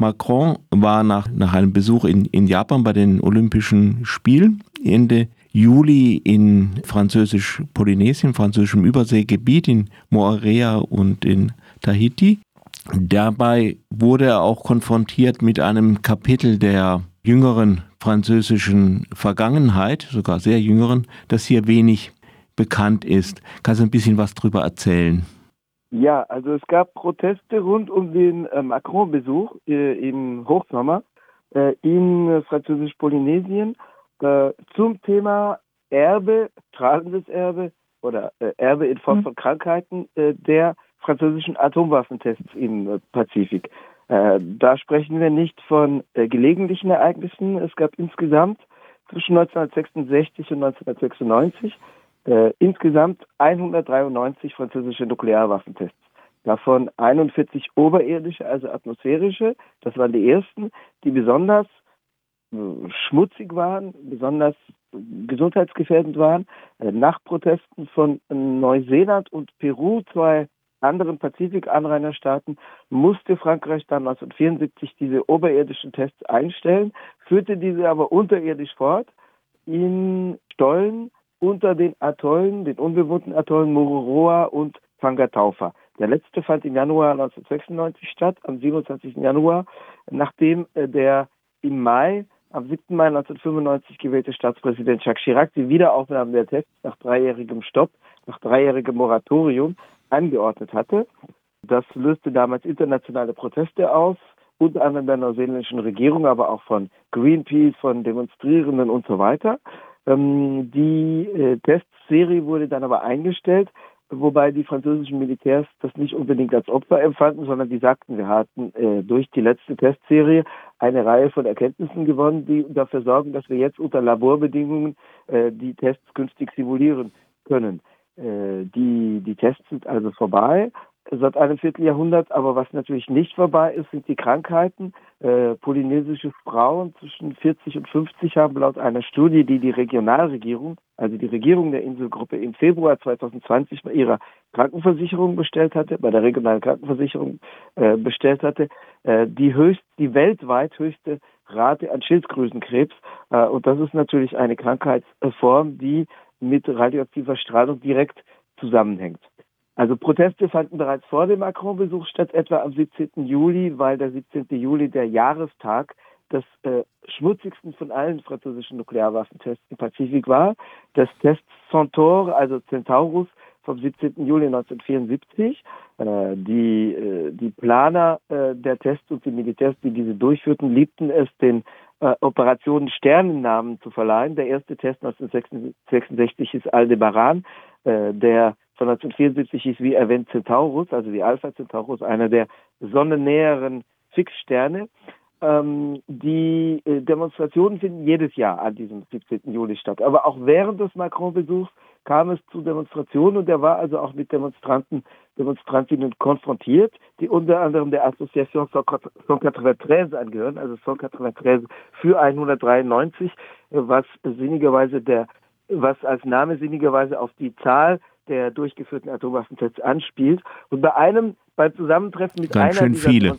Macron war nach, nach einem Besuch in, in Japan bei den Olympischen Spielen Ende Juli in französisch-Polynesien, französischem Überseegebiet in Moorea und in Tahiti. Dabei wurde er auch konfrontiert mit einem Kapitel der jüngeren französischen Vergangenheit, sogar sehr jüngeren, das hier wenig bekannt ist. Kannst du ein bisschen was darüber erzählen? Ja, also es gab Proteste rund um den äh, Macron-Besuch äh, im Hochsommer äh, in äh, Französisch-Polynesien äh, zum Thema Erbe, strahlendes Erbe oder äh, Erbe in Form mhm. von Krankheiten der französischen Atomwaffentests im Pazifik. da sprechen wir nicht von gelegentlichen Ereignissen. Es gab insgesamt zwischen 1966 und 1996 äh, insgesamt 193 französische Nuklearwaffentests. Davon 41 oberirdische, also atmosphärische. Das waren die ersten, die besonders äh, schmutzig waren, besonders gesundheitsgefährdend waren. Äh, nach Protesten von Neuseeland und Peru, zwei anderen Pazifik-Anrainerstaaten, musste Frankreich dann 1974 diese oberirdischen Tests einstellen, führte diese aber unterirdisch fort in Stollen unter den Atollen, den unbewohnten Atollen Mururoa und Fangataufa. Der letzte fand im Januar 1996 statt, am 27. Januar, nachdem äh, der im Mai, am 7. Mai 1995 gewählte Staatspräsident Jacques Chirac die Wiederaufnahme der Tests nach dreijährigem Stopp, nach dreijährigem Moratorium angeordnet hatte. Das löste damals internationale Proteste aus, unter anderem der neuseeländischen Regierung, aber auch von Greenpeace, von Demonstrierenden und so weiter. Ähm, die äh, Testserie wurde dann aber eingestellt, wobei die französischen Militärs das nicht unbedingt als Opfer empfanden, sondern die sagten, wir hatten äh, durch die letzte Testserie eine Reihe von Erkenntnissen gewonnen, die dafür sorgen, dass wir jetzt unter Laborbedingungen äh, die Tests künftig simulieren können. Äh, die, die Tests sind also vorbei seit einem Vierteljahrhundert. Aber was natürlich nicht vorbei ist, sind die Krankheiten. Äh, polynesische Frauen zwischen 40 und 50 haben laut einer Studie, die die Regionalregierung, also die Regierung der Inselgruppe im Februar 2020 bei ihrer Krankenversicherung bestellt hatte, bei der regionalen Krankenversicherung äh, bestellt hatte, äh, die höchst, die weltweit höchste Rate an Schilddrüsenkrebs. Äh, und das ist natürlich eine Krankheitsform, die mit radioaktiver Strahlung direkt zusammenhängt. Also Proteste fanden bereits vor dem Macron-Besuch statt, etwa am 17. Juli, weil der 17. Juli der Jahrestag des äh, schmutzigsten von allen französischen Nuklearwaffentests im Pazifik war, des Tests Centaur, also Centaurus, vom 17. Juli 1974. Äh, die, äh, die Planer äh, der Tests und die Militärs, die diese durchführten, liebten es, den äh, Operationen Sternennamen zu verleihen. Der erste Test 1966 ist Aldebaran, äh, der von 1974 hieß wie erwähnt Centaurus, also die Alpha Centaurus, einer der sonnennäheren Fixsterne. Ähm, die äh, Demonstrationen finden jedes Jahr an diesem 17. Juli statt. Aber auch während des Macron-Besuchs kam es zu Demonstrationen und er war also auch mit Demonstranten, Demonstrantinnen konfrontiert, die unter anderem der Association 193 angehören, also 193 für 193, was sinnigerweise der was als Name sinnigerweise auf die Zahl der durchgeführten Atomwaffentests anspielt. Und bei einem, beim Zusammentreffen mit Ganz einer schön viele.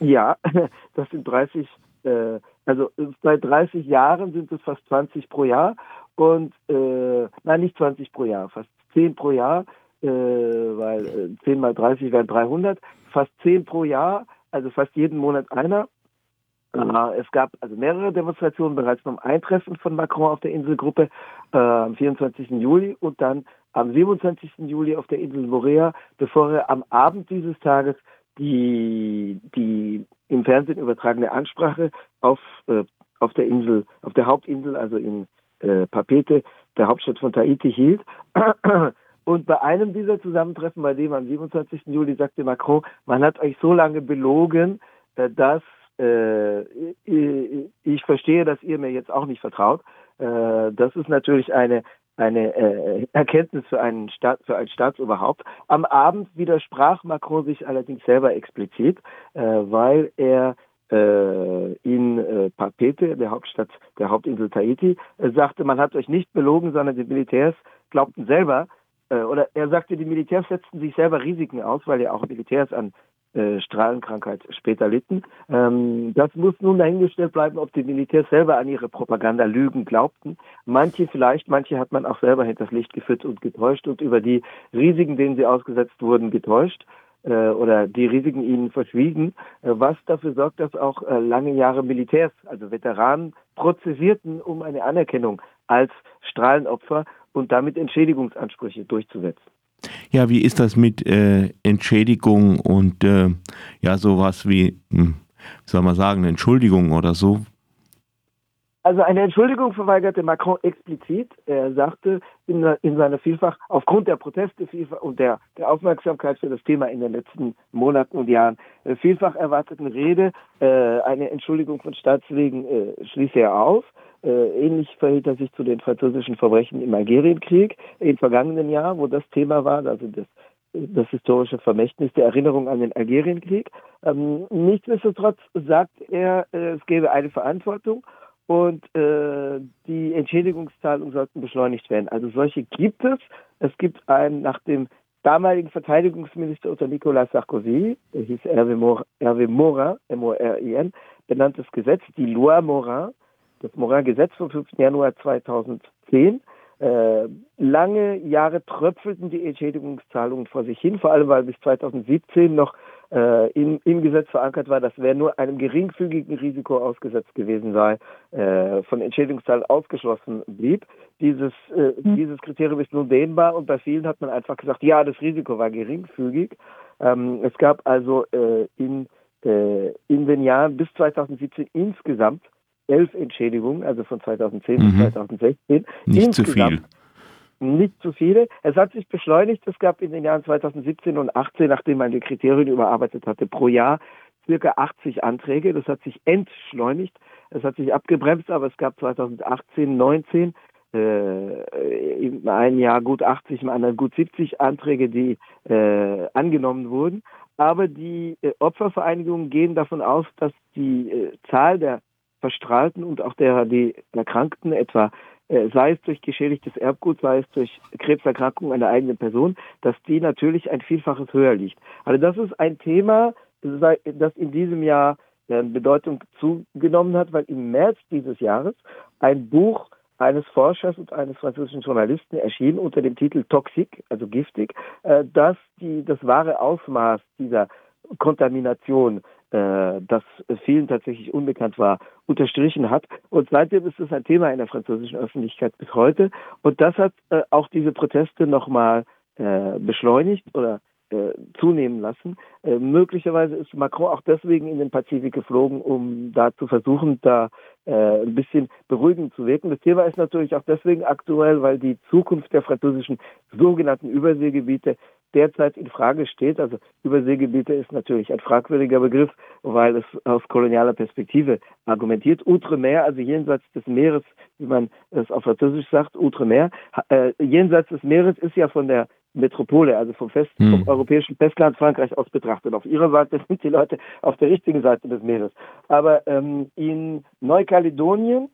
Ja, das sind 30, äh, also seit 30 Jahren sind es fast 20 pro Jahr und äh, nein, nicht 20 pro Jahr, fast 10 pro Jahr, äh, weil äh, 10 mal 30 wären 300, fast 10 pro Jahr, also fast jeden Monat einer. Äh, es gab also mehrere Demonstrationen bereits beim Eintreffen von Macron auf der Inselgruppe äh, am 24. Juli und dann am 27. Juli auf der Insel Morea, bevor er am Abend dieses Tages die, die im Fernsehen übertragene Ansprache auf, äh, auf der Insel, auf der Hauptinsel, also in äh, Papete, der Hauptstadt von Tahiti, hielt. Und bei einem dieser Zusammentreffen, bei dem am 27. Juli sagte Macron, man hat euch so lange belogen, äh, dass äh, ich verstehe, dass ihr mir jetzt auch nicht vertraut. Äh, das ist natürlich eine eine äh, Erkenntnis für einen Staat, für ein Staatsoberhaupt. Am Abend widersprach Macron sich allerdings selber explizit, äh, weil er äh, in äh, Papete, der Hauptstadt der Hauptinsel Tahiti, äh, sagte, man hat euch nicht belogen, sondern die Militärs glaubten selber, oder er sagte, die Militärs setzten sich selber Risiken aus, weil ja auch Militärs an äh, Strahlenkrankheit später litten. Ähm, das muss nun dahingestellt bleiben, ob die Militärs selber an ihre Propagandalügen glaubten. Manche vielleicht, manche hat man auch selber hinters Licht geführt und getäuscht und über die Risiken, denen sie ausgesetzt wurden, getäuscht äh, oder die Risiken ihnen verschwiegen, äh, was dafür sorgt, dass auch lange Jahre Militärs, also Veteranen, prozessierten, um eine Anerkennung als Strahlenopfer und damit Entschädigungsansprüche durchzusetzen. Ja, wie ist das mit äh, Entschädigung und äh, ja, sowas wie, hm, wie soll man sagen, Entschuldigung oder so? Also eine Entschuldigung verweigerte Macron explizit. Er sagte in, in seiner Vielfach, aufgrund der Proteste und der, der, Aufmerksamkeit für das Thema in den letzten Monaten und Jahren, äh, vielfach erwarteten Rede, äh, eine Entschuldigung von Staatswegen äh, schließe er auf. Äh, ähnlich verhielt er sich zu den französischen Verbrechen im Algerienkrieg im vergangenen Jahr, wo das Thema war, also das, das historische Vermächtnis der Erinnerung an den Algerienkrieg. Ähm, nichtsdestotrotz sagt er, äh, es gäbe eine Verantwortung und äh, die Entschädigungszahlungen sollten beschleunigt werden. Also solche gibt es. Es gibt ein nach dem damaligen Verteidigungsminister unter Nicolas Sarkozy, der hieß Hervé Morin M-O-R-I-N, benanntes Gesetz, die Loi Morin, das Morin-Gesetz vom 5. Januar 2010. Äh, lange Jahre tröpfelten die Entschädigungszahlungen vor sich hin, vor allem weil bis 2017 noch äh, im, im Gesetz verankert war, dass wer nur einem geringfügigen Risiko ausgesetzt gewesen sei, äh, von Entschädigungszahlungen ausgeschlossen blieb. Dieses, äh, mhm. dieses Kriterium ist nun dehnbar und bei vielen hat man einfach gesagt, ja, das Risiko war geringfügig. Ähm, es gab also äh, in, äh, in den Jahren bis 2017 insgesamt elf Entschädigungen, also von 2010 mhm. bis 2016. Nicht zu viel. Nicht zu viele. Es hat sich beschleunigt. Es gab in den Jahren 2017 und 2018, nachdem man die Kriterien überarbeitet hatte, pro Jahr circa 80 Anträge. Das hat sich entschleunigt. Es hat sich abgebremst, aber es gab 2018, 19 äh, im einen Jahr gut 80, im anderen gut 70 Anträge, die äh, angenommen wurden. Aber die äh, Opfervereinigungen gehen davon aus, dass die äh, Zahl der Verstrahlten und auch der, die Erkrankten, etwa äh, sei es durch geschädigtes Erbgut, sei es durch Krebserkrankung einer eigenen Person, dass die natürlich ein Vielfaches höher liegt. Also das ist ein Thema, das in diesem Jahr äh, Bedeutung zugenommen hat, weil im März dieses Jahres ein Buch eines Forschers und eines französischen Journalisten erschien unter dem Titel Toxic, also giftig, äh, dass die, das wahre Ausmaß dieser Kontamination äh, das vielen tatsächlich unbekannt war, unterstrichen hat. Und seitdem ist es ein Thema in der französischen Öffentlichkeit bis heute. Und das hat äh, auch diese Proteste nochmal äh, beschleunigt oder äh, zunehmen lassen. Äh, möglicherweise ist Macron auch deswegen in den Pazifik geflogen, um da zu versuchen, da äh, ein bisschen beruhigend zu wirken. Das Thema ist natürlich auch deswegen aktuell, weil die Zukunft der französischen sogenannten Überseegebiete derzeit in Frage steht. Also Überseegebiete ist natürlich ein fragwürdiger Begriff, weil es aus kolonialer Perspektive argumentiert. Outremer, also jenseits des Meeres, wie man es auf Französisch sagt, Outremer, äh, jenseits des Meeres ist ja von der Metropole, also vom, Fest, hm. vom europäischen Festland Frankreich aus betrachtet. Auf ihrer Seite sind die Leute auf der richtigen Seite des Meeres. Aber ähm, in Neukaledonien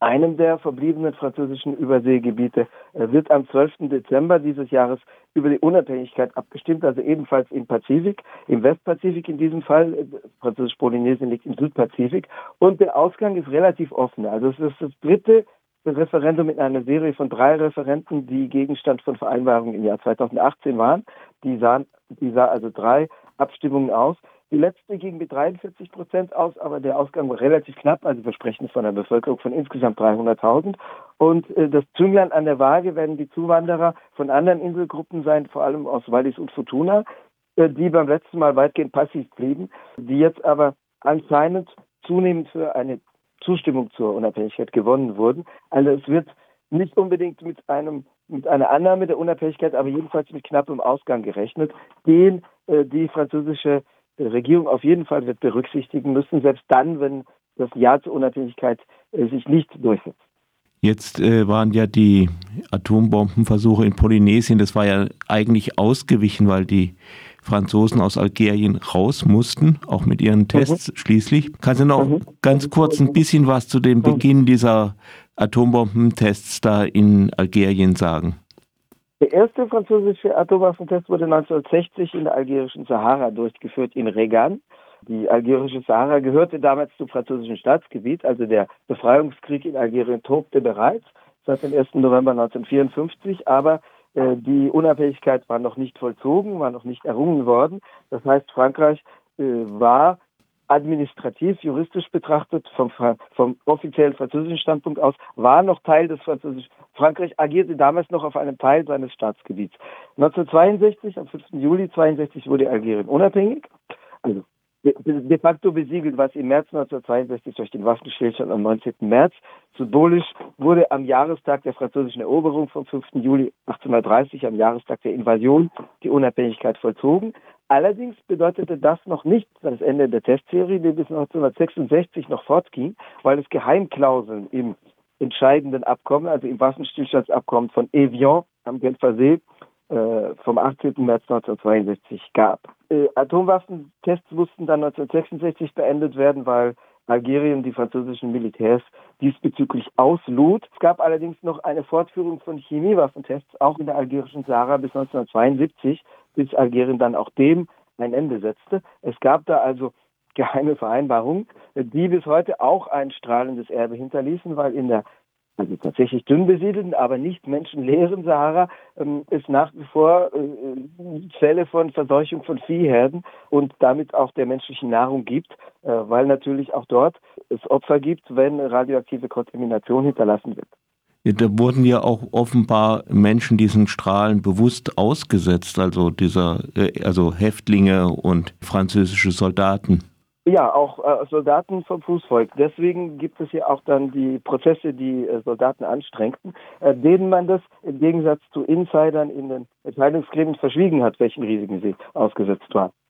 einem der verbliebenen französischen Überseegebiete wird am 12. Dezember dieses Jahres über die Unabhängigkeit abgestimmt, also ebenfalls im Pazifik, im Westpazifik in diesem Fall. Französisch-Polynesien liegt im Südpazifik. Und der Ausgang ist relativ offen. Also es ist das dritte Referendum in einer Serie von drei Referenten, die Gegenstand von Vereinbarungen im Jahr 2018 waren. Die sahen, die sah also drei Abstimmungen aus. Die letzte ging mit 43 Prozent aus, aber der Ausgang war relativ knapp. Also wir sprechen von einer Bevölkerung von insgesamt 300.000. Und äh, das Zünglein an der Waage werden die Zuwanderer von anderen Inselgruppen sein, vor allem aus Wallis und Futuna, äh, die beim letzten Mal weitgehend passiv blieben, die jetzt aber anscheinend zunehmend für eine Zustimmung zur Unabhängigkeit gewonnen wurden. Also es wird nicht unbedingt mit einem mit einer Annahme der Unabhängigkeit, aber jedenfalls mit knappem Ausgang gerechnet, den äh, die französische Regierung auf jeden Fall wird berücksichtigen müssen, selbst dann, wenn das Ja zur Unabhängigkeit äh, sich nicht durchsetzt. Jetzt äh, waren ja die Atombombenversuche in Polynesien, das war ja eigentlich ausgewichen, weil die Franzosen aus Algerien raus mussten, auch mit ihren mhm. Tests mhm. schließlich. Kannst du noch mhm. ganz kurz ein bisschen was zu dem mhm. Beginn dieser Atombombentests da in Algerien sagen? Der erste französische Atomwaffentest wurde 1960 in der algerischen Sahara durchgeführt, in Regan. Die algerische Sahara gehörte damals zum französischen Staatsgebiet, also der Befreiungskrieg in Algerien tobte bereits seit dem 1. November 1954, aber äh, die Unabhängigkeit war noch nicht vollzogen, war noch nicht errungen worden. Das heißt, Frankreich äh, war administrativ, juristisch betrachtet, vom, vom offiziellen französischen Standpunkt aus, war noch Teil des französischen. Frankreich agierte damals noch auf einem Teil seines Staatsgebiets. 1962, am 5. Juli 62 wurde Algerien unabhängig, also de facto besiegelt, was im März 1962 durch den Waffenstillstand am 19. März. Symbolisch wurde am Jahrestag der französischen Eroberung vom 5. Juli 1830, am Jahrestag der Invasion, die Unabhängigkeit vollzogen. Allerdings bedeutete das noch nicht das Ende der Testserie, die bis 1966 noch fortging, weil es Geheimklauseln im entscheidenden Abkommen, also im Waffenstillstandsabkommen von Evian am Genfer See äh, vom 18. März 1962 gab. Äh, Atomwaffentests mussten dann 1966 beendet werden, weil Algerien die französischen Militärs diesbezüglich auslud. Es gab allerdings noch eine Fortführung von Chemiewaffentests, auch in der algerischen Sahara bis 1972, bis Algerien dann auch dem ein Ende setzte. Es gab da also geheime Vereinbarungen, die bis heute auch ein strahlendes Erbe hinterließen, weil in der also tatsächlich dünn besiedelten, aber nicht menschenleeren Sahara ähm, es nach wie vor äh, Fälle von Verseuchung von Viehherden und damit auch der menschlichen Nahrung gibt, äh, weil natürlich auch dort es Opfer gibt, wenn radioaktive Kontamination hinterlassen wird. Da wurden ja auch offenbar Menschen diesen Strahlen bewusst ausgesetzt, also dieser, äh, also Häftlinge und französische Soldaten. Ja, auch äh, Soldaten vom Fußvolk. Deswegen gibt es ja auch dann die Prozesse, die äh, Soldaten anstrengten, äh, denen man das im Gegensatz zu Insidern in den Entscheidungsgremien verschwiegen hat, welchen Risiken sie ausgesetzt waren.